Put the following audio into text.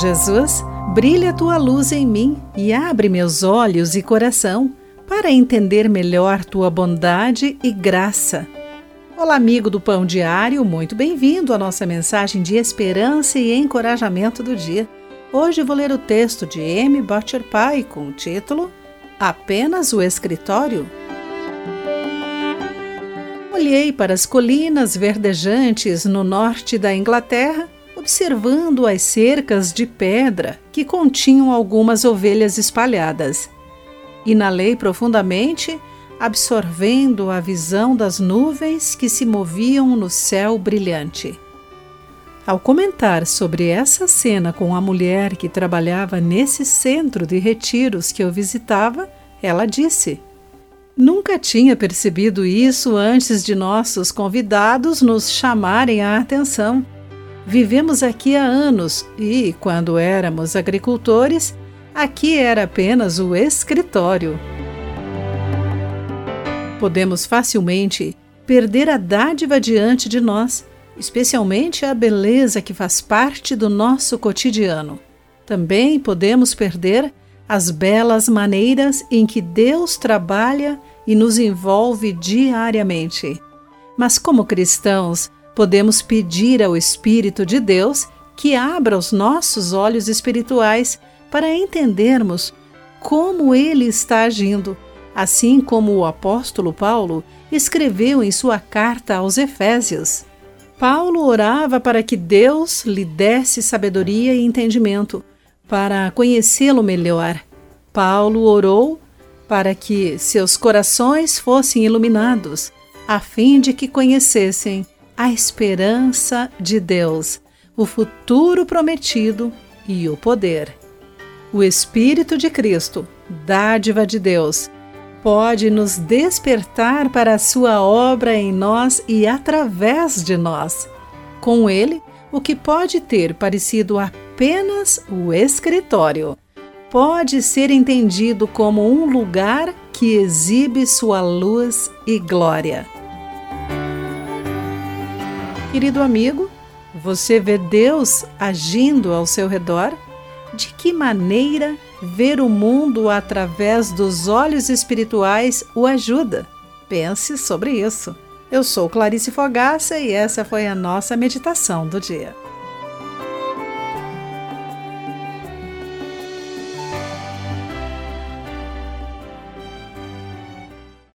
Jesus, brilha tua luz em mim e abre meus olhos e coração para entender melhor tua bondade e graça. Olá, amigo do Pão Diário, muito bem-vindo à nossa mensagem de esperança e encorajamento do dia. Hoje vou ler o texto de M. Butcher Pai com o título Apenas o Escritório. Olhei para as colinas verdejantes no norte da Inglaterra observando as cercas de pedra que continham algumas ovelhas espalhadas. Inalei profundamente, absorvendo a visão das nuvens que se moviam no céu brilhante. Ao comentar sobre essa cena com a mulher que trabalhava nesse centro de retiros que eu visitava, ela disse: Nunca tinha percebido isso antes de nossos convidados nos chamarem a atenção. Vivemos aqui há anos e, quando éramos agricultores, aqui era apenas o escritório. Podemos facilmente perder a dádiva diante de nós, especialmente a beleza que faz parte do nosso cotidiano. Também podemos perder as belas maneiras em que Deus trabalha e nos envolve diariamente. Mas, como cristãos, podemos pedir ao Espírito de Deus que abra os nossos olhos espirituais para entendermos como ele está agindo, assim como o apóstolo Paulo escreveu em sua carta aos Efésios. Paulo orava para que Deus lhe desse sabedoria e entendimento para conhecê-lo melhor. Paulo orou para que seus corações fossem iluminados, a fim de que conhecessem a esperança de Deus, o futuro prometido e o poder. O Espírito de Cristo, dádiva de Deus, pode nos despertar para a sua obra em nós e através de nós. Com ele, o que pode ter parecido apenas o escritório pode ser entendido como um lugar que exibe sua luz e glória. Querido amigo, você vê Deus agindo ao seu redor? De que maneira ver o mundo através dos olhos espirituais o ajuda? Pense sobre isso. Eu sou Clarice Fogaça e essa foi a nossa meditação do dia.